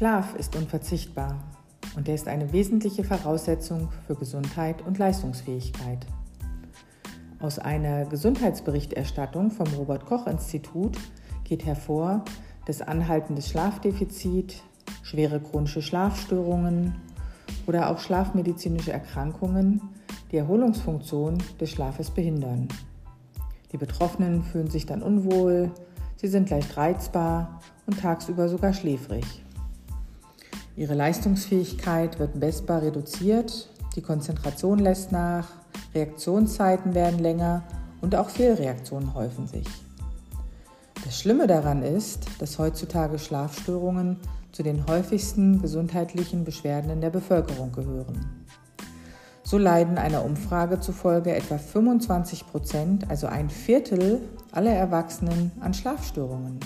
Schlaf ist unverzichtbar und er ist eine wesentliche Voraussetzung für Gesundheit und Leistungsfähigkeit. Aus einer Gesundheitsberichterstattung vom Robert Koch Institut geht hervor, dass anhaltendes Schlafdefizit, schwere chronische Schlafstörungen oder auch schlafmedizinische Erkrankungen die Erholungsfunktion des Schlafes behindern. Die Betroffenen fühlen sich dann unwohl, sie sind leicht reizbar und tagsüber sogar schläfrig. Ihre Leistungsfähigkeit wird messbar reduziert, die Konzentration lässt nach, Reaktionszeiten werden länger und auch Fehlreaktionen häufen sich. Das Schlimme daran ist, dass heutzutage Schlafstörungen zu den häufigsten gesundheitlichen Beschwerden in der Bevölkerung gehören. So leiden einer Umfrage zufolge etwa 25 Prozent, also ein Viertel aller Erwachsenen, an Schlafstörungen.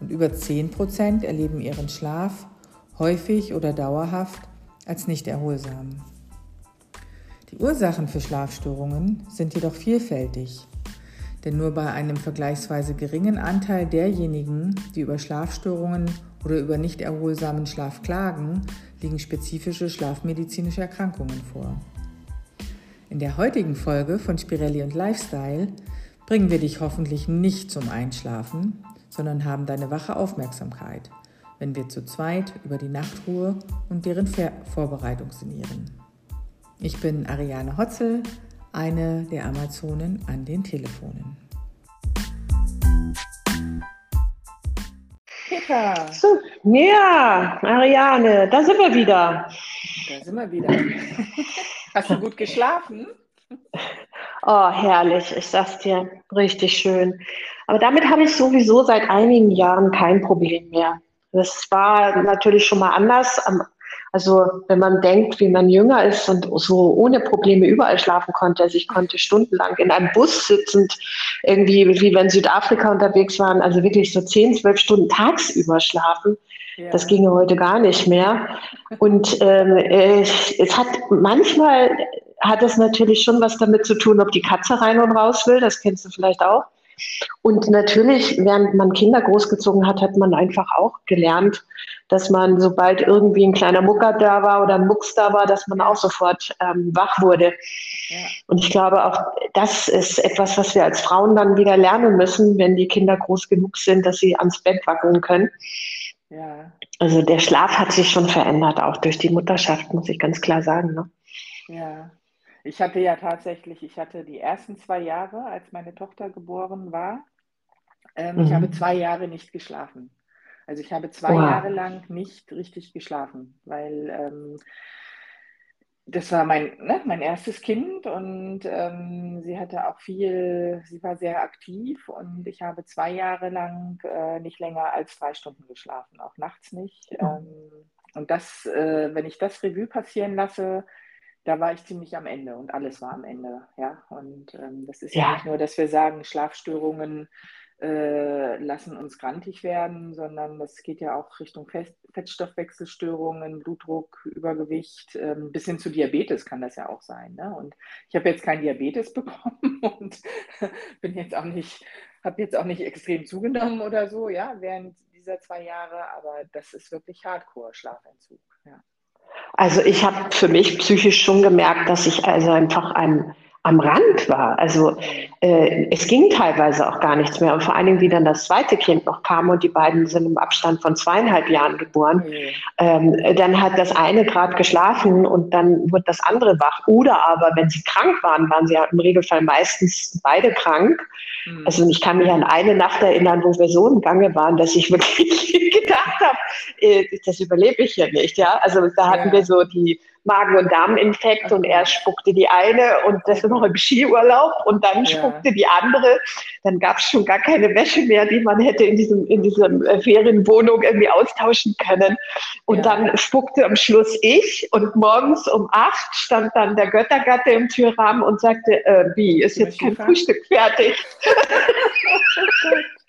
Und über 10 Prozent erleben ihren Schlaf häufig oder dauerhaft als nicht erholsam. Die Ursachen für Schlafstörungen sind jedoch vielfältig, denn nur bei einem vergleichsweise geringen Anteil derjenigen, die über Schlafstörungen oder über nicht erholsamen Schlaf klagen, liegen spezifische schlafmedizinische Erkrankungen vor. In der heutigen Folge von Spirelli und Lifestyle bringen wir dich hoffentlich nicht zum Einschlafen, sondern haben deine wache Aufmerksamkeit wenn wir zu zweit über die Nachtruhe und deren Vorbereitung sinnieren. Ich bin Ariane Hotzel, eine der Amazonen an den Telefonen. Peter. Ja, Ariane, da sind wir wieder. Da sind wir wieder. Hast du gut geschlafen? Oh, herrlich. Ich sag's dir, richtig schön. Aber damit habe ich sowieso seit einigen Jahren kein Problem mehr. Das war natürlich schon mal anders. Also wenn man denkt, wie man jünger ist und so ohne Probleme überall schlafen konnte. Also ich konnte stundenlang in einem Bus sitzend, irgendwie wie wir in Südafrika unterwegs waren, also wirklich so zehn, zwölf Stunden tagsüber schlafen. Ja. Das ginge heute gar nicht mehr. Und ähm, es hat manchmal hat es natürlich schon was damit zu tun, ob die Katze rein und raus will. Das kennst du vielleicht auch. Und natürlich, während man Kinder großgezogen hat, hat man einfach auch gelernt, dass man, sobald irgendwie ein kleiner Mucker da war oder ein Mucks da war, dass man auch sofort ähm, wach wurde. Ja. Und ich glaube auch, das ist etwas, was wir als Frauen dann wieder lernen müssen, wenn die Kinder groß genug sind, dass sie ans Bett wackeln können. Ja. Also der Schlaf hat sich schon verändert, auch durch die Mutterschaft, muss ich ganz klar sagen. Ne? Ja, ich hatte ja tatsächlich, ich hatte die ersten zwei Jahre, als meine Tochter geboren war, ähm, mhm. ich habe zwei Jahre nicht geschlafen. Also ich habe zwei wow. Jahre lang nicht richtig geschlafen, weil ähm, das war mein, ne, mein erstes Kind und ähm, sie hatte auch viel, sie war sehr aktiv und ich habe zwei Jahre lang äh, nicht länger als drei Stunden geschlafen, auch nachts nicht. Mhm. und das, äh, wenn ich das Revue passieren lasse, da war ich ziemlich am Ende und alles war am Ende. Ja, und ähm, das ist ja. ja. nicht nur, dass wir sagen, Schlafstörungen äh, lassen uns grantig werden, sondern das geht ja auch Richtung Fett Fettstoffwechselstörungen, Blutdruck, Übergewicht, ähm, bis hin zu Diabetes kann das ja auch sein. Ne? Und ich habe jetzt keinen Diabetes bekommen und bin jetzt auch nicht, habe jetzt auch nicht extrem zugenommen oder so, ja, während dieser zwei Jahre, aber das ist wirklich Hardcore-Schlafentzug. Ja. Also ich habe für mich psychisch schon gemerkt, dass ich also einfach ein am Rand war. Also äh, es ging teilweise auch gar nichts mehr. Und vor allen Dingen, wie dann das zweite Kind noch kam und die beiden sind im Abstand von zweieinhalb Jahren geboren, mhm. ähm, dann hat das eine gerade geschlafen und dann wird das andere wach. Oder aber, wenn sie krank waren, waren sie ja im Regelfall meistens beide krank. Mhm. Also ich kann mich an eine Nacht erinnern, wo wir so im Gange waren, dass ich wirklich gedacht habe, äh, das überlebe ich hier nicht. Ja, also da hatten ja. wir so die Magen- und Darminfekt und er spuckte die eine und das war noch im Skiurlaub und dann spuckte ja. die andere. Dann gab es schon gar keine Wäsche mehr, die man hätte in diesem in dieser äh, Ferienwohnung irgendwie austauschen können. Und ja. dann spuckte am Schluss ich und morgens um acht stand dann der Göttergatte im Türrahmen und sagte, äh, wie, ist jetzt kein Frühstück fertig?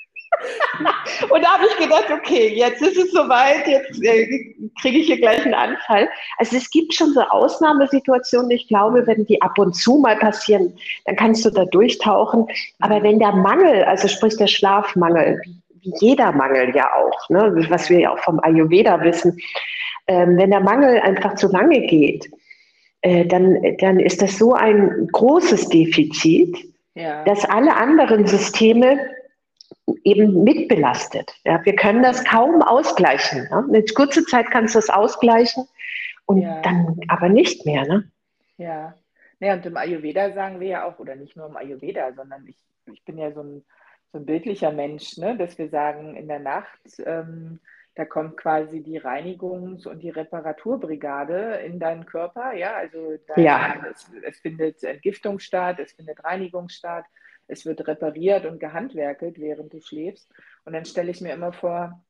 Und da habe ich gedacht, okay, jetzt ist es soweit, jetzt äh, kriege ich hier gleich einen Anfall. Also es gibt schon so Ausnahmesituationen, ich glaube, wenn die ab und zu mal passieren, dann kannst du da durchtauchen. Aber wenn der Mangel, also sprich der Schlafmangel, wie jeder Mangel ja auch, ne? was wir ja auch vom Ayurveda wissen. Ähm, wenn der Mangel einfach zu lange geht, äh, dann, dann ist das so ein großes Defizit, ja. dass alle anderen Systeme eben mitbelastet. Ja, wir können das kaum ausgleichen. Ne? Eine kurze Zeit kannst du das ausgleichen und ja. dann aber nicht mehr. Ne? Ja. ja, und im Ayurveda sagen wir ja auch, oder nicht nur im Ayurveda, sondern ich, ich bin ja so ein, so ein bildlicher Mensch, ne? dass wir sagen, in der Nacht, ähm, da kommt quasi die Reinigungs- und die Reparaturbrigade in deinen Körper. Ja, also ja. Es, es findet Entgiftung statt, es findet Reinigung statt es wird repariert und gehandwerkelt, während du schläfst. Und dann stelle ich mir immer vor,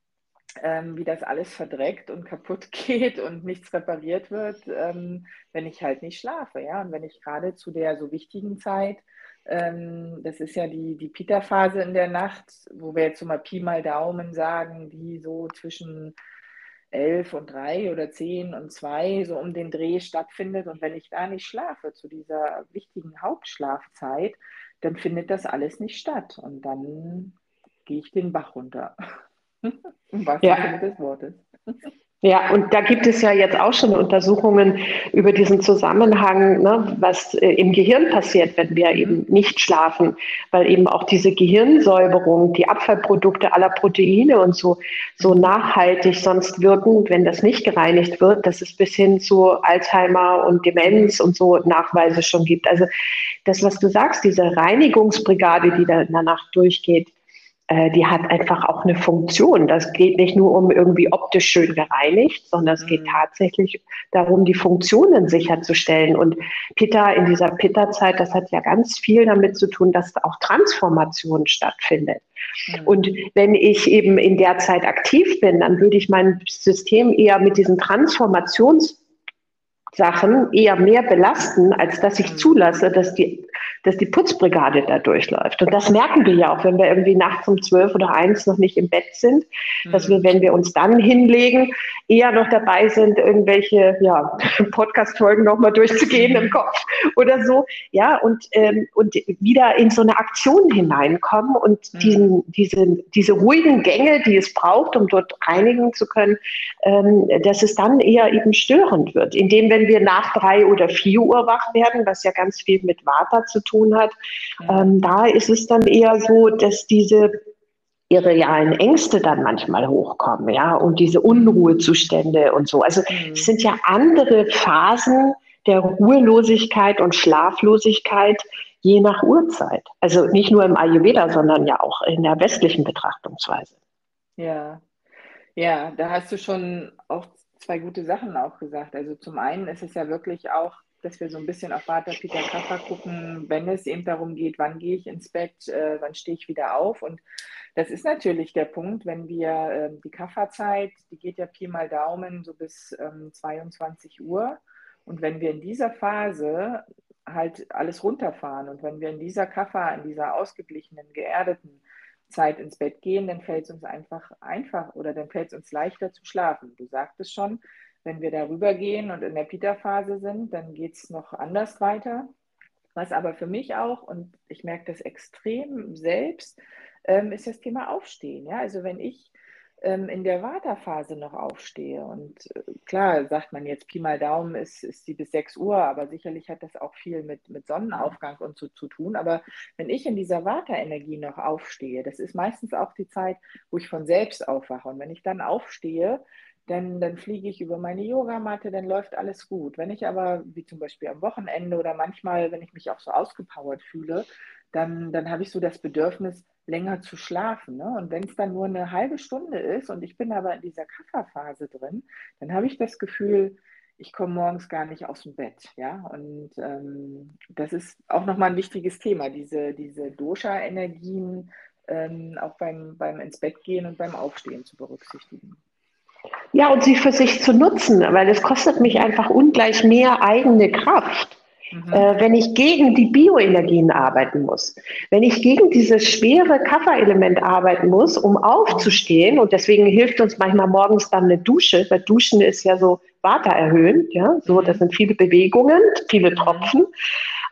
ähm, wie das alles verdreckt und kaputt geht und nichts repariert wird, ähm, wenn ich halt nicht schlafe. Ja? Und wenn ich gerade zu der so wichtigen Zeit, ähm, das ist ja die, die Pita-Phase in der Nacht, wo wir jetzt so mal Pi mal Daumen sagen, die so zwischen elf und drei oder zehn und zwei so um den Dreh stattfindet. Und wenn ich da nicht schlafe, zu dieser wichtigen Hauptschlafzeit, dann findet das alles nicht statt. Und dann gehe ich den Bach runter. Im wahrsten ja. Sinne des Wortes. Ja, und da gibt es ja jetzt auch schon Untersuchungen über diesen Zusammenhang, ne, was äh, im Gehirn passiert, wenn wir eben nicht schlafen, weil eben auch diese Gehirnsäuberung, die Abfallprodukte aller Proteine und so, so nachhaltig sonst wirken, wenn das nicht gereinigt wird, dass es bis hin zu Alzheimer und Demenz und so Nachweise schon gibt. Also das, was du sagst, diese Reinigungsbrigade, die da in der Nacht durchgeht, äh, die hat einfach auch eine Funktion. Das geht nicht nur um irgendwie optisch schön gereinigt, sondern es geht mhm. tatsächlich darum, die Funktionen sicherzustellen. Und Pitta in dieser Pitta-Zeit, das hat ja ganz viel damit zu tun, dass auch Transformation stattfindet. Mhm. Und wenn ich eben in der Zeit aktiv bin, dann würde ich mein System eher mit diesen Transformations Sachen eher mehr belasten, als dass ich mhm. zulasse, dass die dass die Putzbrigade da durchläuft. Und das merken wir ja auch, wenn wir irgendwie nachts um zwölf oder eins noch nicht im Bett sind, dass wir, wenn wir uns dann hinlegen, eher noch dabei sind, irgendwelche ja, Podcast-Folgen nochmal durchzugehen im Kopf oder so. Ja, und, ähm, und wieder in so eine Aktion hineinkommen und mhm. diesen, diese, diese ruhigen Gänge, die es braucht, um dort reinigen zu können, ähm, dass es dann eher eben störend wird. Indem, wenn wir nach drei oder vier Uhr wach werden, was ja ganz viel mit Vata zu tun hat. Ähm, da ist es dann eher so, dass diese irrealen Ängste dann manchmal hochkommen, ja, und diese Unruhezustände und so. Also mhm. es sind ja andere Phasen der Ruhelosigkeit und Schlaflosigkeit je nach Uhrzeit. Also nicht nur im Ayurveda, sondern ja auch in der westlichen Betrachtungsweise. Ja, ja, da hast du schon auch zwei gute Sachen auch gesagt. Also zum einen ist es ja wirklich auch dass wir so ein bisschen auf Vater Peter Kaffer gucken, wenn es eben darum geht, wann gehe ich ins Bett, äh, wann stehe ich wieder auf. Und das ist natürlich der Punkt, wenn wir äh, die Kafferzeit, die geht ja Pi mal Daumen so bis ähm, 22 Uhr. Und wenn wir in dieser Phase halt alles runterfahren und wenn wir in dieser Kaffer, in dieser ausgeglichenen, geerdeten Zeit ins Bett gehen, dann fällt es uns einfach einfach oder dann fällt es uns leichter zu schlafen. Du sagtest schon, wenn wir darüber gehen und in der Pita-Phase sind, dann geht es noch anders weiter. Was aber für mich auch, und ich merke das extrem selbst, ähm, ist das Thema Aufstehen. Ja? Also wenn ich ähm, in der Vata-Phase noch aufstehe und äh, klar sagt man jetzt Pi mal Daumen ist, ist sie bis 6 Uhr, aber sicherlich hat das auch viel mit, mit Sonnenaufgang und so zu tun. Aber wenn ich in dieser Vata-Energie noch aufstehe, das ist meistens auch die Zeit, wo ich von selbst aufwache. Und wenn ich dann aufstehe, dann, dann fliege ich über meine Yogamatte, dann läuft alles gut. Wenn ich aber, wie zum Beispiel am Wochenende oder manchmal, wenn ich mich auch so ausgepowert fühle, dann, dann habe ich so das Bedürfnis, länger zu schlafen. Ne? Und wenn es dann nur eine halbe Stunde ist und ich bin aber in dieser Kafferphase drin, dann habe ich das Gefühl, ich komme morgens gar nicht aus dem Bett. Ja? Und ähm, das ist auch nochmal ein wichtiges Thema, diese, diese Dosha-Energien ähm, auch beim, beim ins Bett gehen und beim Aufstehen zu berücksichtigen. Ja, und sie für sich zu nutzen, weil es kostet mich einfach ungleich mehr eigene Kraft. Mhm. Äh, wenn ich gegen die Bioenergien arbeiten muss, wenn ich gegen dieses schwere Kafferelement arbeiten muss, um aufzustehen, und deswegen hilft uns manchmal morgens dann eine Dusche, weil Duschen ist ja so erhöhen, ja, so, das sind viele Bewegungen, viele Tropfen,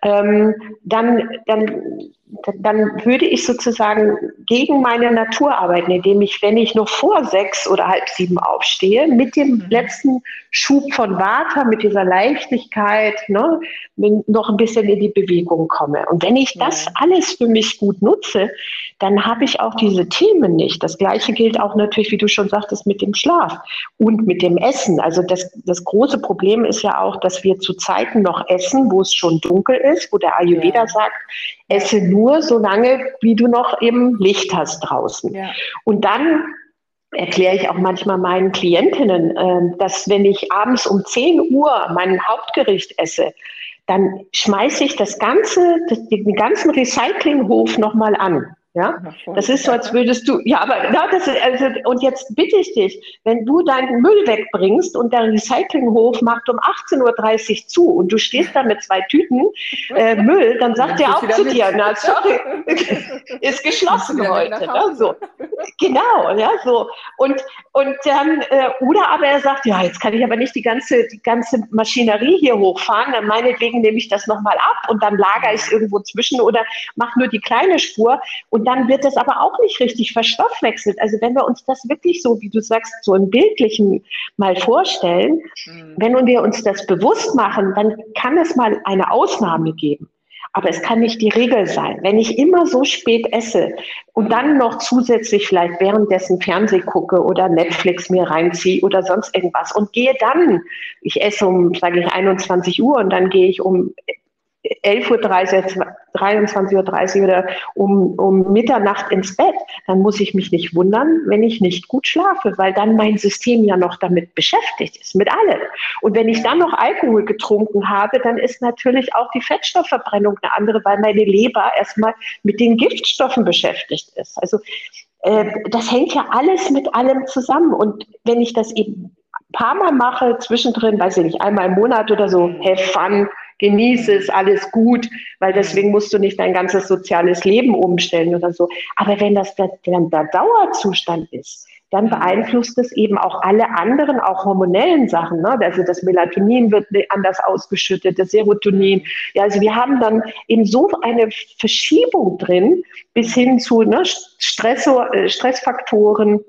ähm, dann, dann, dann würde ich sozusagen gegen meine Natur arbeiten, indem ich, wenn ich noch vor sechs oder halb sieben aufstehe, mit dem mhm. letzten Schub von Vata, mit dieser Leichtigkeit, ne, noch ein bisschen in die Bewegung komme. Und wenn ich das alles für mich gut nutze, dann habe ich auch diese Themen nicht. Das Gleiche gilt auch natürlich, wie du schon sagtest, mit dem Schlaf und mit dem Essen. Also das, das große Problem ist ja auch, dass wir zu Zeiten noch essen, wo es schon dunkel ist, wo der Ayurveda ja. sagt, esse nur so lange, wie du noch eben Licht hast draußen. Ja. Und dann erkläre ich auch manchmal meinen Klientinnen, äh, dass wenn ich abends um 10 Uhr mein Hauptgericht esse, dann schmeiße ich das ganze, den ganzen Recyclinghof nochmal an. Ja, das ist so, als würdest du, ja, aber na, das ist, also, und jetzt bitte ich dich, wenn du deinen Müll wegbringst und der Recyclinghof macht um 18.30 Uhr zu und du stehst da mit zwei Tüten äh, Müll, dann sagt er auch zu dir, na, sorry, ist geschlossen heute. Ne? So. Genau, ja, so. Und, und dann, äh, oder aber er sagt, ja, jetzt kann ich aber nicht die ganze, die ganze Maschinerie hier hochfahren, dann meinetwegen nehme ich das nochmal ab und dann lagere ich es irgendwo zwischen oder mache nur die kleine Spur. Und und dann wird das aber auch nicht richtig verstoffwechselt. Also wenn wir uns das wirklich so, wie du sagst, so im Bildlichen mal vorstellen, mhm. wenn wir uns das bewusst machen, dann kann es mal eine Ausnahme geben. Aber es kann nicht die Regel sein. Wenn ich immer so spät esse und dann noch zusätzlich vielleicht währenddessen Fernseh gucke oder Netflix mir reinziehe oder sonst irgendwas und gehe dann, ich esse um, sage ich, 21 Uhr und dann gehe ich um 11.30 Uhr, 23.30 Uhr oder um, um Mitternacht ins Bett, dann muss ich mich nicht wundern, wenn ich nicht gut schlafe, weil dann mein System ja noch damit beschäftigt ist, mit allem. Und wenn ich dann noch Alkohol getrunken habe, dann ist natürlich auch die Fettstoffverbrennung eine andere, weil meine Leber erstmal mit den Giftstoffen beschäftigt ist. Also äh, das hängt ja alles mit allem zusammen. Und wenn ich das eben ein paar Mal mache, zwischendrin, weiß ich nicht, einmal im Monat oder so, have fun, genieße es, alles gut, weil deswegen musst du nicht dein ganzes soziales Leben umstellen oder so. Aber wenn das der, der, Dauerzustand ist, dann beeinflusst es eben auch alle anderen, auch hormonellen Sachen. Ne? Also das Melatonin wird anders ausgeschüttet, das Serotonin. Ja, also wir haben dann eben so eine Verschiebung drin bis hin zu ne, Stress, äh, Stressfaktoren,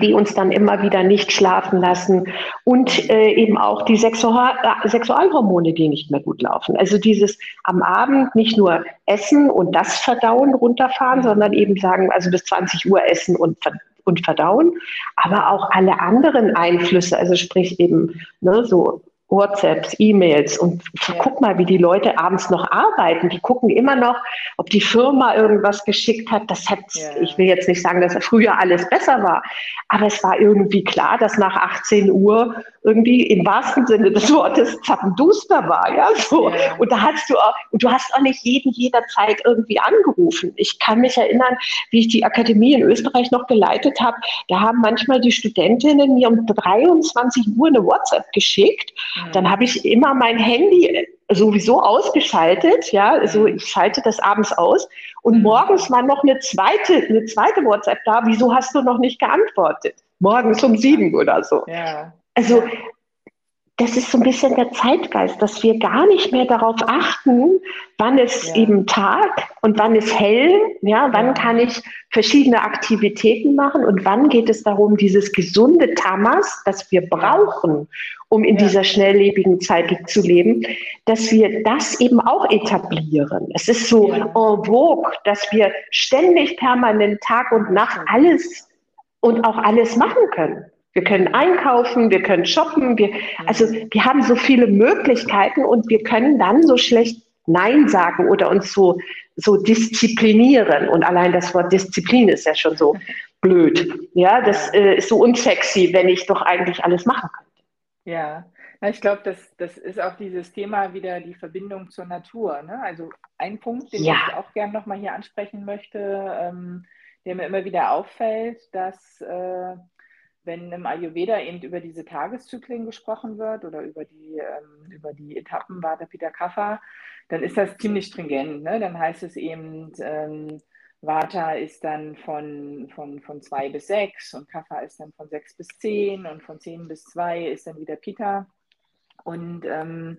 die uns dann immer wieder nicht schlafen lassen und äh, eben auch die Sexual äh, Sexualhormone, die nicht mehr gut laufen. Also dieses am Abend nicht nur essen und das Verdauen runterfahren, sondern eben sagen, also bis 20 Uhr essen und und verdauen, aber auch alle anderen Einflüsse, also sprich eben ne, so WhatsApps, E-Mails und ja. guck mal, wie die Leute abends noch arbeiten. Die gucken immer noch, ob die Firma irgendwas geschickt hat. Das hat, ja. ich will jetzt nicht sagen, dass früher alles besser war, aber es war irgendwie klar, dass nach 18 Uhr irgendwie im wahrsten Sinne des Wortes zappenduster war, ja, so. Ja. Und da hast du auch, und du hast auch nicht jeden jederzeit irgendwie angerufen. Ich kann mich erinnern, wie ich die Akademie in Österreich noch geleitet habe, da haben manchmal die Studentinnen mir um 23 Uhr eine WhatsApp geschickt. Dann habe ich immer mein Handy sowieso ausgeschaltet, ja, also mhm. ich schalte das abends aus und mhm. morgens war noch eine zweite, eine zweite WhatsApp da, wieso hast du noch nicht geantwortet? Morgens um sieben oder so. Ja. Also das ist so ein bisschen der Zeitgeist, dass wir gar nicht mehr darauf achten, wann ist ja. eben Tag und wann ist hell, ja, wann ja. kann ich verschiedene Aktivitäten machen und wann geht es darum, dieses gesunde Tamas, das wir brauchen, um in ja. dieser schnelllebigen Zeit zu leben, dass wir das eben auch etablieren. Es ist so en vogue, dass wir ständig permanent Tag und Nacht alles und auch alles machen können. Wir können einkaufen, wir können shoppen, wir, also wir haben so viele Möglichkeiten und wir können dann so schlecht Nein sagen oder uns so, so disziplinieren. Und allein das Wort Disziplin ist ja schon so blöd. Ja, das äh, ist so unsexy, wenn ich doch eigentlich alles machen könnte. Ja, ich glaube, das, das ist auch dieses Thema wieder die Verbindung zur Natur. Ne? Also ein Punkt, den ja. ich auch gerne nochmal hier ansprechen möchte, ähm, der mir immer wieder auffällt, dass äh, wenn im Ayurveda eben über diese Tageszyklen gesprochen wird oder über die, ähm, über die Etappen Vata, Pitta, Kapha, dann ist das ziemlich stringent. Ne? Dann heißt es eben, ähm, Vata ist dann von, von, von zwei bis sechs und Kapha ist dann von sechs bis zehn und von zehn bis zwei ist dann wieder Pitta. Und ähm,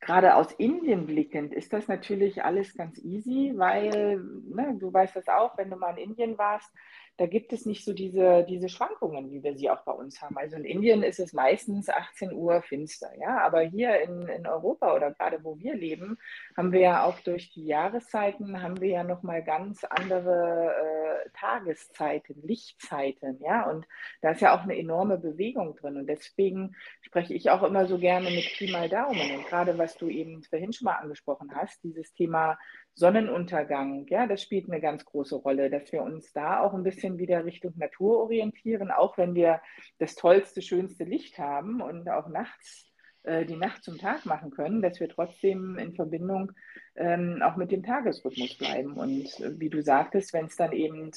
gerade aus Indien blickend ist das natürlich alles ganz easy, weil ne, du weißt das auch, wenn du mal in Indien warst, da gibt es nicht so diese, diese Schwankungen, wie wir sie auch bei uns haben. Also in Indien ist es meistens 18 Uhr finster, ja, aber hier in, in Europa oder gerade wo wir leben, haben wir ja auch durch die Jahreszeiten, haben wir ja nochmal ganz andere äh, Tageszeiten, Lichtzeiten, ja, und da ist ja auch eine enorme Bewegung drin. Und deswegen spreche ich auch immer so gerne mit Pi mal Daumen. Und gerade was du eben vorhin schon mal angesprochen hast, dieses Thema Sonnenuntergang, ja, das spielt eine ganz große Rolle, dass wir uns da auch ein bisschen wieder Richtung Natur orientieren, auch wenn wir das tollste, schönste Licht haben und auch nachts äh, die Nacht zum Tag machen können, dass wir trotzdem in Verbindung ähm, auch mit dem Tagesrhythmus bleiben. Und äh, wie du sagtest, wenn es dann eben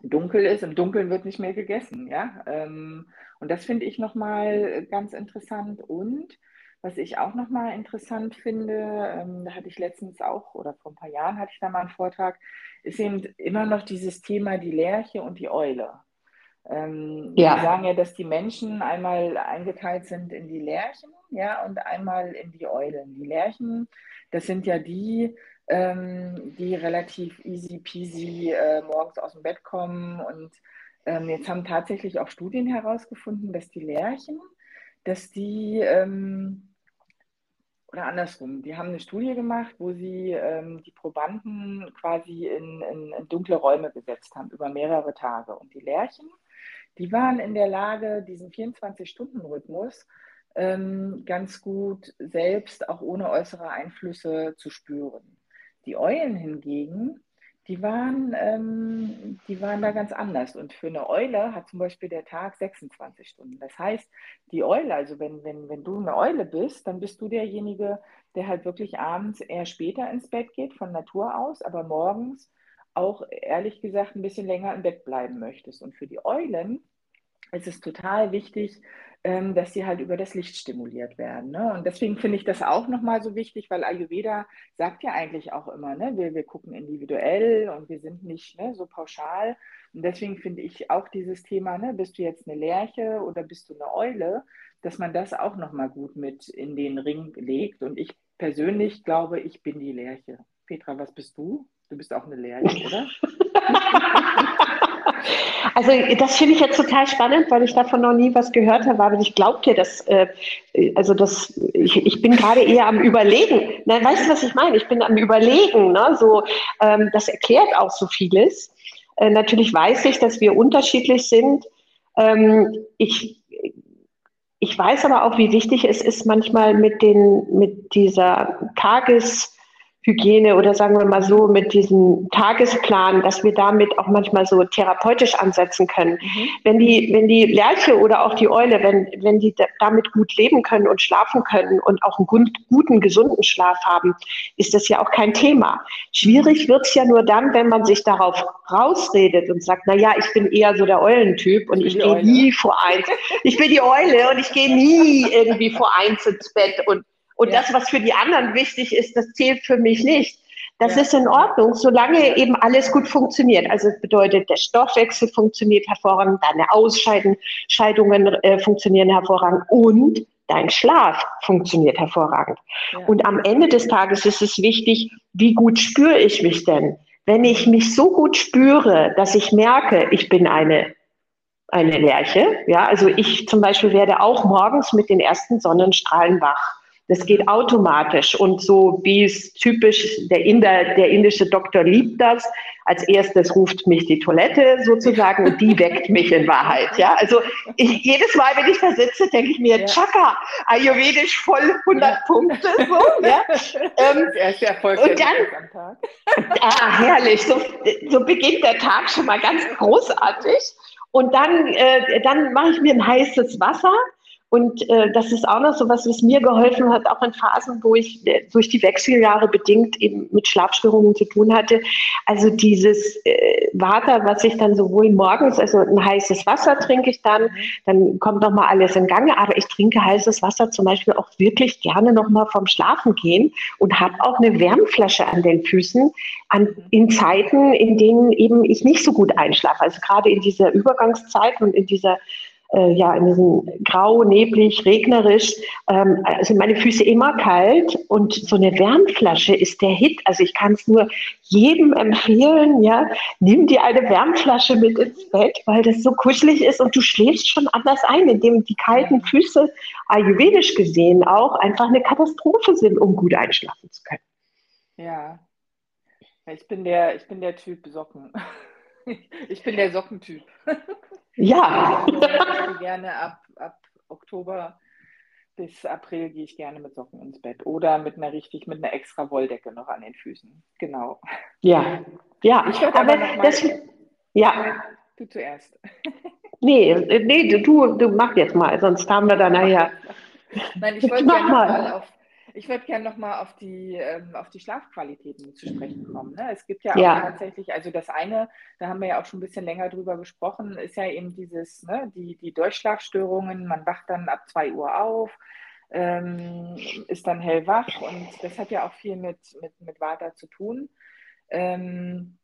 dunkel ist, im Dunkeln wird nicht mehr gegessen, ja. Ähm, und das finde ich nochmal ganz interessant und was ich auch nochmal interessant finde, ähm, da hatte ich letztens auch, oder vor ein paar Jahren hatte ich da mal einen Vortrag, ist eben immer noch dieses Thema die Lerche und die Eule. Ähm, ja. Wir sagen ja, dass die Menschen einmal eingeteilt sind in die Lerchen, ja, und einmal in die Eulen. Die Lerchen, das sind ja die, ähm, die relativ easy peasy äh, morgens aus dem Bett kommen. Und ähm, jetzt haben tatsächlich auch Studien herausgefunden, dass die Lerchen, dass die ähm, oder andersrum, die haben eine Studie gemacht, wo sie ähm, die Probanden quasi in, in, in, dunkle Räume gesetzt haben über mehrere Tage. Und die Lerchen, die waren in der Lage, diesen 24-Stunden-Rhythmus ähm, ganz gut selbst, auch ohne äußere Einflüsse, zu spüren. Die Eulen hingegen, die waren, ähm, die waren da ganz anders. Und für eine Eule hat zum Beispiel der Tag 26 Stunden. Das heißt, die Eule, also wenn, wenn, wenn du eine Eule bist, dann bist du derjenige, der halt wirklich abends eher später ins Bett geht, von Natur aus, aber morgens auch ehrlich gesagt ein bisschen länger im Bett bleiben möchtest. Und für die Eulen ist es total wichtig, ähm, dass sie halt über das Licht stimuliert werden. Ne? Und deswegen finde ich das auch nochmal so wichtig, weil Ayurveda sagt ja eigentlich auch immer, ne, wir, wir gucken individuell und wir sind nicht ne, so pauschal. Und deswegen finde ich auch dieses Thema, ne, bist du jetzt eine Lerche oder bist du eine Eule, dass man das auch nochmal gut mit in den Ring legt. Und ich persönlich glaube, ich bin die Lerche. Petra, was bist du? Du bist auch eine Lerche, oder? Also das finde ich jetzt total spannend, weil ich davon noch nie was gehört habe, aber ich glaube dir, dass, äh, also das, ich, ich bin gerade eher am Überlegen. Na, weißt du, was ich meine? Ich bin am Überlegen. Ne? So, ähm, das erklärt auch so vieles. Äh, natürlich weiß ich, dass wir unterschiedlich sind. Ähm, ich, ich weiß aber auch, wie wichtig es ist, manchmal mit, den, mit dieser Tages- Hygiene oder sagen wir mal so mit diesem Tagesplan, dass wir damit auch manchmal so therapeutisch ansetzen können. Mhm. Wenn die, wenn die Lerche oder auch die Eule, wenn, wenn die damit gut leben können und schlafen können und auch einen guten, gesunden Schlaf haben, ist das ja auch kein Thema. Schwierig wird es ja nur dann, wenn man sich darauf rausredet und sagt, na ja, ich bin eher so der Eulentyp und ich, ich gehe nie vor eins. Ich bin die Eule und ich gehe nie irgendwie vor eins ins Bett und und ja. das, was für die anderen wichtig ist, das zählt für mich nicht. Das ja. ist in Ordnung, solange eben alles gut funktioniert. Also es bedeutet, der Stoffwechsel funktioniert hervorragend, deine Ausscheidungen äh, funktionieren hervorragend und dein Schlaf funktioniert hervorragend. Ja. Und am Ende des Tages ist es wichtig, wie gut spüre ich mich denn? Wenn ich mich so gut spüre, dass ich merke, ich bin eine eine Lerche, ja, also ich zum Beispiel werde auch morgens mit den ersten Sonnenstrahlen wach. Das geht automatisch und so wie es typisch der Inder, der indische Doktor liebt das. Als erstes ruft mich die Toilette sozusagen und die weckt mich in Wahrheit. Ja, also ich, jedes Mal, wenn ich da sitze, denke ich mir, ja. Chaka, Ayurvedisch voll 100 ja. Punkte. So, ja. Ähm, erste Erfolg und dann, am Tag. Ah, herrlich. So, so beginnt der Tag schon mal ganz großartig. Und dann, äh, dann mache ich mir ein heißes Wasser und äh, das ist auch noch so was, was mir geholfen hat, auch in Phasen, wo ich äh, durch die Wechseljahre bedingt eben mit Schlafstörungen zu tun hatte. Also dieses äh, Water, was ich dann sowohl morgens, also ein heißes Wasser trinke ich dann, dann kommt noch mal alles in Gange, aber ich trinke heißes Wasser zum Beispiel auch wirklich gerne noch mal vom Schlafen gehen und habe auch eine Wärmflasche an den Füßen an, in Zeiten, in denen eben ich nicht so gut einschlafe. Also gerade in dieser Übergangszeit und in dieser äh, ja, in diesem grau, neblig, regnerisch, ähm, also meine Füße immer kalt und so eine Wärmflasche ist der Hit. Also ich kann es nur jedem empfehlen, ja, nimm dir eine Wärmflasche mit ins Bett, weil das so kuschelig ist und du schläfst schon anders ein, indem die kalten Füße ayurvedisch gesehen auch einfach eine Katastrophe sind, um gut einschlafen zu können. Ja, ich bin der, ich bin der Typ Socken. Ich bin der Sockentyp. Ja. Ich gerne ab, ab Oktober bis April gehe ich gerne mit Socken ins Bett oder mit einer richtig, mit einer extra Wolldecke noch an den Füßen. Genau. Ja, ja. Ich aber, aber das, ja. Du zuerst. Nee, nee, du, du mach jetzt mal, sonst haben wir da nachher. Nein, ich wollte gerne mal auf ich würde gerne nochmal auf die, ähm, auf die Schlafqualitäten zu sprechen kommen. Ne? Es gibt ja auch ja. tatsächlich, also das eine, da haben wir ja auch schon ein bisschen länger drüber gesprochen, ist ja eben dieses, ne, die, die Durchschlafstörungen, man wacht dann ab 2 Uhr auf, ähm, ist dann hellwach und das hat ja auch viel mit, mit, mit Vata zu tun. Ähm,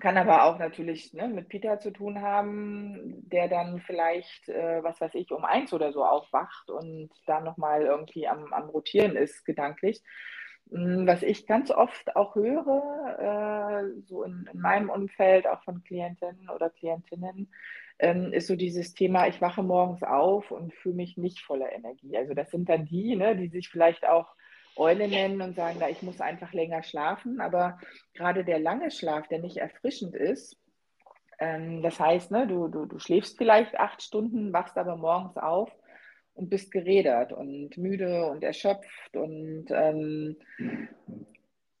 kann aber auch natürlich ne, mit Peter zu tun haben, der dann vielleicht, äh, was weiß ich, um eins oder so aufwacht und dann nochmal irgendwie am, am Rotieren ist, gedanklich. Hm, was ich ganz oft auch höre, äh, so in, in, meinem Umfeld, auch von Klientinnen oder Klientinnen, ähm, ist so dieses Thema, ich wache morgens auf und fühle mich nicht voller Energie. Also das sind dann die, ne, die sich vielleicht auch Eule nennen und sagen, na, ich muss einfach länger schlafen. Aber gerade der lange Schlaf, der nicht erfrischend ist, ähm, das heißt, ne, du, du, du schläfst vielleicht acht Stunden, wachst aber morgens auf und bist gerädert und müde und erschöpft und ähm,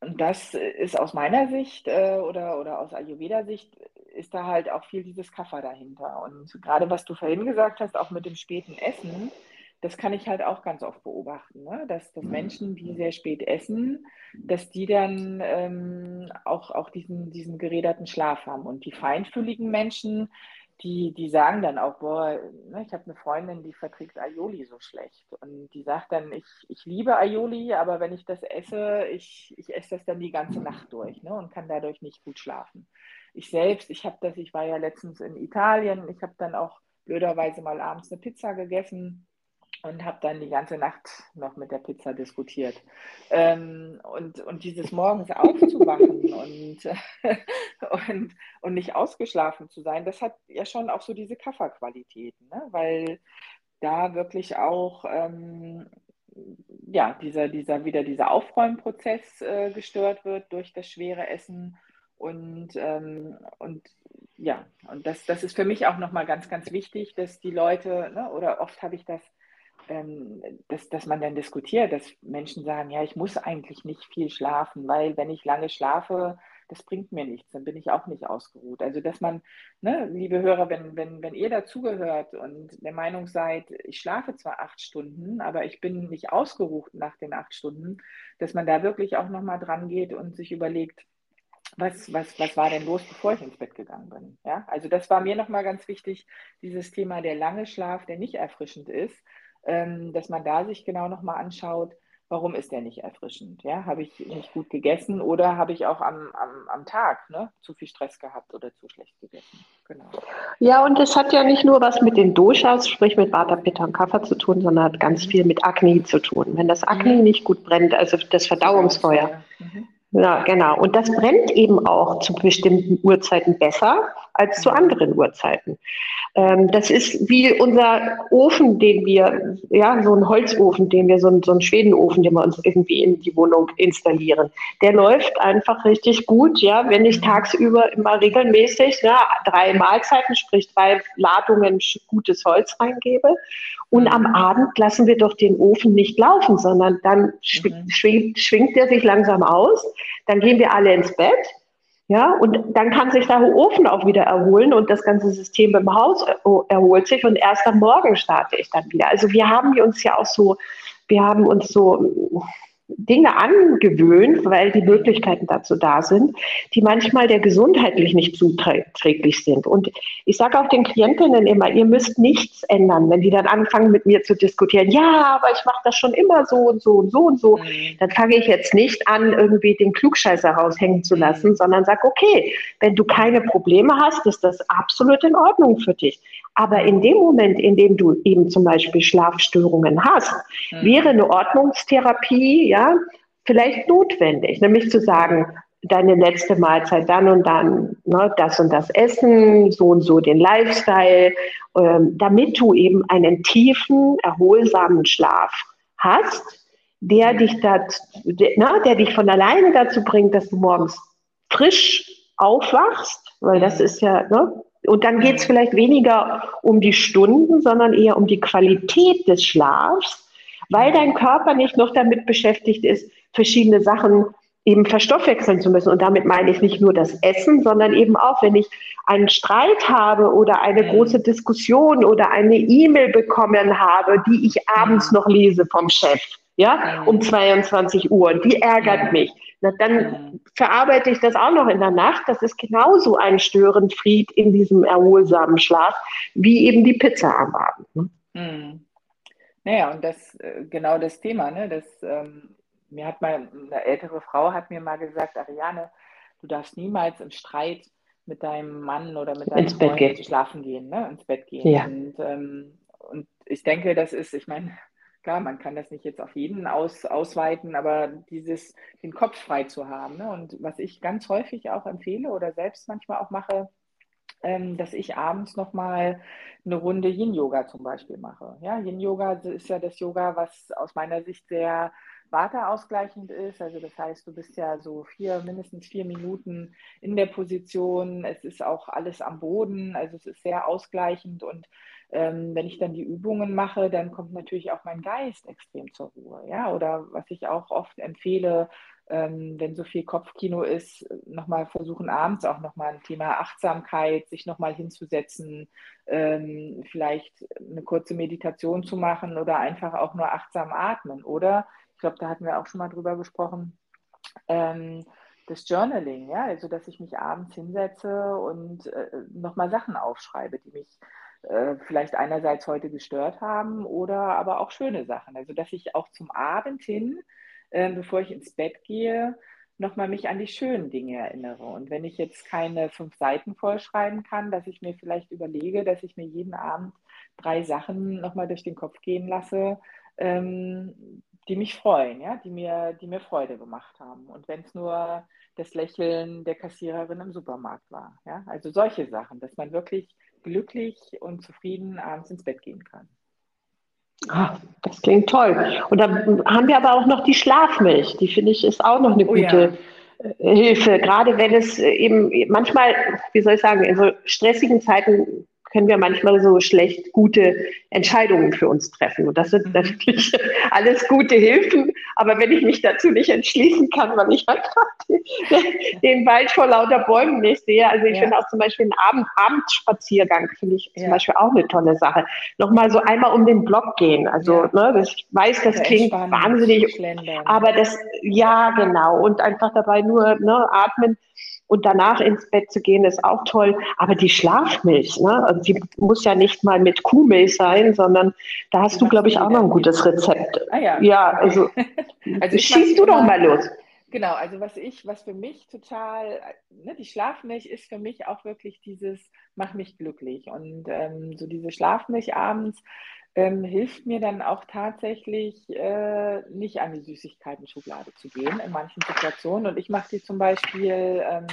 und das ist aus meiner Sicht äh, oder, oder aus Ayurveda-Sicht ist da halt auch viel dieses Kaffer dahinter. Und gerade was du vorhin gesagt hast, auch mit dem späten Essen, das kann ich halt auch ganz oft beobachten, ne? dass, dass Menschen, die sehr spät essen, dass die dann ähm, auch, auch diesen, diesen geräderten Schlaf haben. Und die feinfühligen Menschen, die, die sagen dann auch, boah, ne, ich habe eine Freundin, die verträgt Aioli so schlecht. Und die sagt dann, ich, ich liebe Aioli, aber wenn ich das esse, ich, ich esse das dann die ganze Nacht durch ne, und kann dadurch nicht gut schlafen. Ich selbst, ich habe das, ich war ja letztens in Italien, ich habe dann auch blöderweise mal abends eine Pizza gegessen und habe dann die ganze Nacht noch mit der Pizza diskutiert. Ähm, und, und dieses morgens aufzuwachen und, und, und nicht ausgeschlafen zu sein, das hat ja schon auch so diese Kafferqualitäten, ne? weil da wirklich auch ähm, ja, dieser, dieser, wieder dieser Aufräumprozess äh, gestört wird durch das schwere Essen. Und, ähm, und ja, und das, das ist für mich auch nochmal ganz, ganz wichtig, dass die Leute, ne, oder oft habe ich das ähm, dass, dass man dann diskutiert, dass Menschen sagen, ja, ich muss eigentlich nicht viel schlafen, weil wenn ich lange schlafe, das bringt mir nichts, dann bin ich auch nicht ausgeruht. Also dass man, ne, liebe Hörer, wenn, wenn, wenn ihr dazugehört und der Meinung seid, ich schlafe zwar acht Stunden, aber ich bin nicht ausgeruht nach den acht Stunden, dass man da wirklich auch nochmal dran geht und sich überlegt, was, was, was war denn los, bevor ich ins Bett gegangen bin? Ja, also das war mir nochmal ganz wichtig, dieses Thema der lange Schlaf, der nicht erfrischend ist, dass man da sich genau nochmal anschaut, warum ist der nicht erfrischend? Ja, habe ich nicht gut gegessen oder habe ich auch am, am, am Tag ne, zu viel Stress gehabt oder zu schlecht gegessen? Genau. Ja, und es hat ja nicht nur was mit den Doshas, sprich mit Vata, Pitta und Kapha zu tun, sondern hat ganz viel mit Agni zu tun. Wenn das Agni mhm. nicht gut brennt, also das Verdauungsfeuer. Mhm. Ja, genau. Und das brennt eben auch zu bestimmten Uhrzeiten besser als zu anderen Uhrzeiten. Ähm, das ist wie unser Ofen, den wir, ja, so ein Holzofen, den wir, so ein, so ein Schwedenofen, den wir uns irgendwie in die Wohnung installieren. Der läuft einfach richtig gut, ja, wenn ich tagsüber immer regelmäßig ja, drei Mahlzeiten, sprich drei Ladungen gutes Holz reingebe. Und am Abend lassen wir doch den Ofen nicht laufen, sondern dann mhm. schwingt, schwingt er sich langsam aus. Dann gehen wir alle ins Bett ja, und dann kann sich der Ofen auch wieder erholen und das ganze System im Haus erholt sich und erst am Morgen starte ich dann wieder. Also wir haben uns ja auch so, wir haben uns so Dinge angewöhnt, weil die Möglichkeiten dazu da sind, die manchmal der gesundheitlich nicht zuträglich sind. Und ich sage auch den Klientinnen immer, ihr müsst nichts ändern, wenn die dann anfangen mit mir zu diskutieren, ja, aber ich mache das schon immer so und so und so und so, mhm. dann fange ich jetzt nicht an, irgendwie den Klugscheißer raushängen zu lassen, mhm. sondern sage, okay, wenn du keine Probleme hast, ist das absolut in Ordnung für dich. Aber in dem Moment, in dem du eben zum Beispiel Schlafstörungen hast, mhm. wäre eine Ordnungstherapie, ja, vielleicht notwendig, nämlich zu sagen, deine letzte Mahlzeit dann und dann, ne, das und das Essen, so und so den Lifestyle, ähm, damit du eben einen tiefen, erholsamen Schlaf hast, der dich, dat, der, ne, der dich von alleine dazu bringt, dass du morgens frisch aufwachst, weil das ist ja, ne, und dann geht es vielleicht weniger um die Stunden, sondern eher um die Qualität des Schlafs, weil dein Körper nicht noch damit beschäftigt ist, verschiedene Sachen eben verstoffwechseln zu müssen. Und damit meine ich nicht nur das Essen, sondern eben auch, wenn ich einen Streit habe oder eine große Diskussion oder eine E-Mail bekommen habe, die ich abends noch lese vom Chef, ja, um 22 Uhr, die ärgert mich na, dann mhm. verarbeite ich das auch noch in der Nacht. Das ist genauso ein Störenfried in diesem erholsamen Schlaf wie eben die Pizza am Abend. Ne? Naja, und das äh, genau das Thema, ne? Das, ähm, mir hat mal eine ältere Frau hat mir mal gesagt, Ariane, du darfst niemals im Streit mit deinem Mann oder mit deinem ins Freund gehen. schlafen gehen, ne? ins Bett gehen. Ja. Und, ähm, und ich denke, das ist, ich meine, klar, man kann das nicht jetzt auf jeden aus, ausweiten, aber dieses, den Kopf frei zu haben. Ne? Und was ich ganz häufig auch empfehle oder selbst manchmal auch mache, ähm, dass ich abends nochmal eine Runde Yin-Yoga zum Beispiel mache. Ja, Yin-Yoga ist ja das Yoga, was aus meiner Sicht sehr Vata-ausgleichend ist. Also das heißt, du bist ja so vier, mindestens vier Minuten in der Position. Es ist auch alles am Boden, also es ist sehr ausgleichend und ähm, wenn ich dann die Übungen mache, dann kommt natürlich auch mein Geist extrem zur Ruhe. Ja? Oder was ich auch oft empfehle, ähm, wenn so viel Kopfkino ist, nochmal versuchen abends auch nochmal ein Thema Achtsamkeit, sich nochmal hinzusetzen, ähm, vielleicht eine kurze Meditation zu machen oder einfach auch nur achtsam atmen. Oder, ich glaube, da hatten wir auch schon mal drüber gesprochen, ähm, das Journaling, ja, also dass ich mich abends hinsetze und äh, nochmal Sachen aufschreibe, die mich äh, vielleicht einerseits heute gestört haben oder aber auch schöne Sachen. Also dass ich auch zum Abend hin, äh, bevor ich ins Bett gehe, nochmal mich an die schönen Dinge erinnere. Und wenn ich jetzt keine fünf Seiten vollschreiben kann, dass ich mir vielleicht überlege, dass ich mir jeden Abend drei Sachen nochmal durch den Kopf gehen lasse, ähm, die mich freuen, ja, die mir, die mir Freude gemacht haben. Und wenn es nur das Lächeln der Kassiererin im Supermarkt war, ja, also solche Sachen, dass man wirklich glücklich und zufrieden abends ins Bett gehen kann. Ah, das klingt toll. Und dann haben wir aber auch noch die Schlafmilch. Die finde ich ist auch noch eine oh, gute ja. Äh, Hilfe. Gerade wenn es eben manchmal, wie soll ich sagen, in so stressigen Zeiten können wir manchmal so schlecht gute Entscheidungen für uns treffen. Und das sind mhm. natürlich alles gute Hilfen. Aber wenn ich mich dazu nicht entschließen kann, weil ich einfach den Wald vor lauter Bäumen nicht sehe, also ich ja. finde auch zum Beispiel einen Abend Abendspaziergang finde ich ja. zum Beispiel auch eine tolle Sache. Nochmal so einmal um den Block gehen. Also ja. ne, ich weiß, das klingt wahnsinnig, aber das, ja genau. Und einfach dabei nur ne, atmen und danach ins Bett zu gehen, ist auch toll. Aber die Schlafmilch, ne? also die muss ja nicht mal mit Kuhmilch sein, sondern da hast du, glaube ich, auch noch ein gutes Rezept. Ah, ja. ja, also, also schießt du doch mal los. Genau, also was ich, was für mich total, ne, die Schlafmilch ist für mich auch wirklich dieses, mach mich glücklich. Und ähm, so diese Schlafmilch abends, ähm, hilft mir dann auch tatsächlich äh, nicht an die Süßigkeiten-Schublade zu gehen in manchen Situationen. Und ich mache die zum Beispiel, ähm,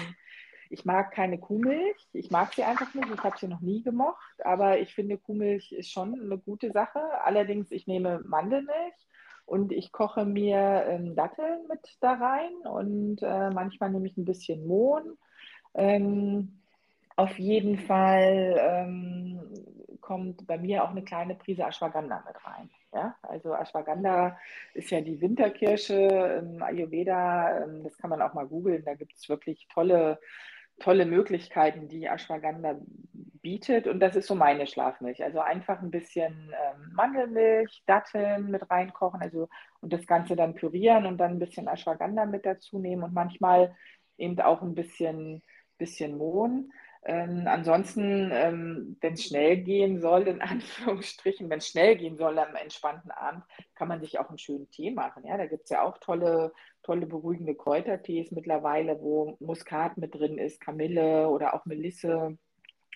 ich mag keine Kuhmilch, ich mag sie einfach nicht, ich habe sie noch nie gemocht, aber ich finde Kuhmilch ist schon eine gute Sache. Allerdings, ich nehme Mandelmilch und ich koche mir ähm, Datteln mit da rein und äh, manchmal nehme ich ein bisschen Mohn. Ähm, auf jeden Fall ähm, kommt bei mir auch eine kleine Prise Ashwagandha mit rein. Ja? Also Ashwagandha ist ja die Winterkirsche im Ayurveda. Ähm, das kann man auch mal googeln. Da gibt es wirklich tolle, tolle Möglichkeiten, die Ashwagandha bietet. Und das ist so meine Schlafmilch. Also einfach ein bisschen ähm, Mandelmilch, Datteln mit reinkochen. Also und das Ganze dann pürieren und dann ein bisschen Ashwagandha mit dazu nehmen und manchmal eben auch ein bisschen, bisschen Mohn. Ähm, ansonsten, ähm, wenn es schnell gehen soll, in Anführungsstrichen, wenn es schnell gehen soll am entspannten Abend, kann man sich auch einen schönen Tee machen. Ja, da gibt es ja auch tolle, tolle beruhigende Kräutertees mittlerweile, wo Muskat mit drin ist, Kamille oder auch Melisse,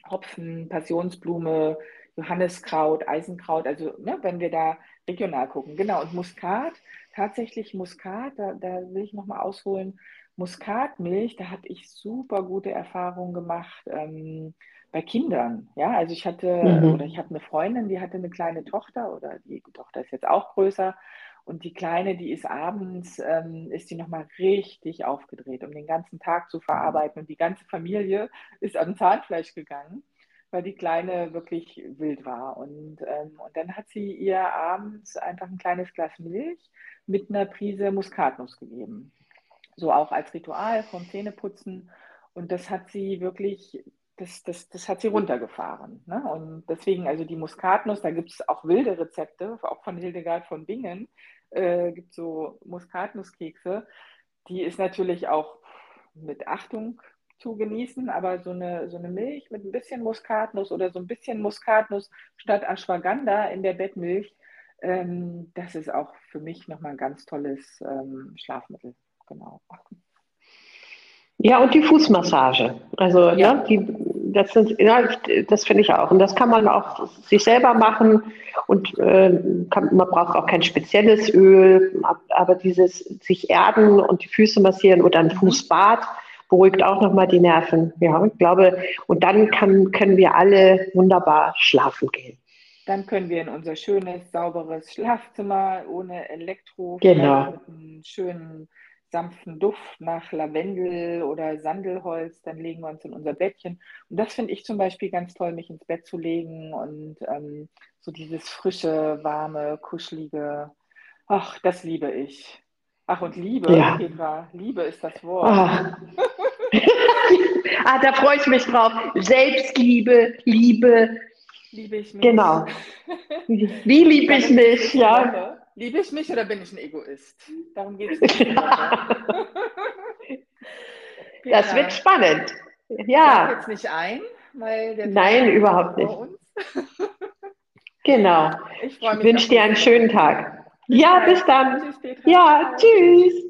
Hopfen, Passionsblume, Johanniskraut, Eisenkraut. Also ne, wenn wir da regional gucken. Genau, und Muskat, tatsächlich Muskat, da, da will ich nochmal ausholen Muskatmilch, da hatte ich super gute Erfahrungen gemacht ähm, bei Kindern. Ja, also ich hatte mhm. oder ich habe eine Freundin, die hatte eine kleine Tochter oder die Tochter ist jetzt auch größer und die kleine, die ist abends, ähm, ist die nochmal richtig aufgedreht, um den ganzen Tag zu verarbeiten und die ganze Familie ist an Zahnfleisch gegangen weil die Kleine wirklich wild war. Und, ähm, und dann hat sie ihr abends einfach ein kleines Glas Milch mit einer Prise Muskatnuss gegeben so auch als Ritual vom Zähneputzen. Und das hat sie wirklich, das, das, das hat sie runtergefahren. Ne? Und deswegen, also die Muskatnuss, da gibt es auch wilde Rezepte, auch von Hildegard von Bingen, äh, gibt so Muskatnusskekse. Die ist natürlich auch mit Achtung zu genießen, aber so eine, so eine Milch mit ein bisschen Muskatnuss oder so ein bisschen Muskatnuss statt Ashwagandha in der Bettmilch, ähm, das ist auch für mich nochmal ein ganz tolles ähm, Schlafmittel genau. Ja, und die Fußmassage. Also, ja. ne, die, das sind, ja, das finde ich auch. Und das kann man auch sich selber machen. Und äh, kann, man braucht auch kein spezielles Öl, aber dieses sich erden und die Füße massieren oder ein mhm. Fußbad beruhigt auch nochmal die Nerven. Ja, ich glaube, und dann kann, können wir alle wunderbar schlafen gehen. Dann können wir in unser schönes, sauberes Schlafzimmer ohne Elektro genau. mit einem schönen sanften Duft nach Lavendel oder Sandelholz, dann legen wir uns in unser Bettchen. Und das finde ich zum Beispiel ganz toll, mich ins Bett zu legen und ähm, so dieses frische, warme, kuschelige. Ach, das liebe ich. Ach, und Liebe, ja. Petra, Liebe ist das Wort. Ah. ah, da freue ich mich drauf. Selbstliebe, Liebe. Liebe ich mich. Genau. Wie liebe ich mich, ja. Liebe ich mich oder bin ich ein Egoist? Darum geht es nicht. das wird spannend. Ja. Ich jetzt nicht ein, weil der Nein, Tag überhaupt nicht. genau. Ich, ich wünsche dir einen schönen Tag. Ja, bis dann. Ja, tschüss.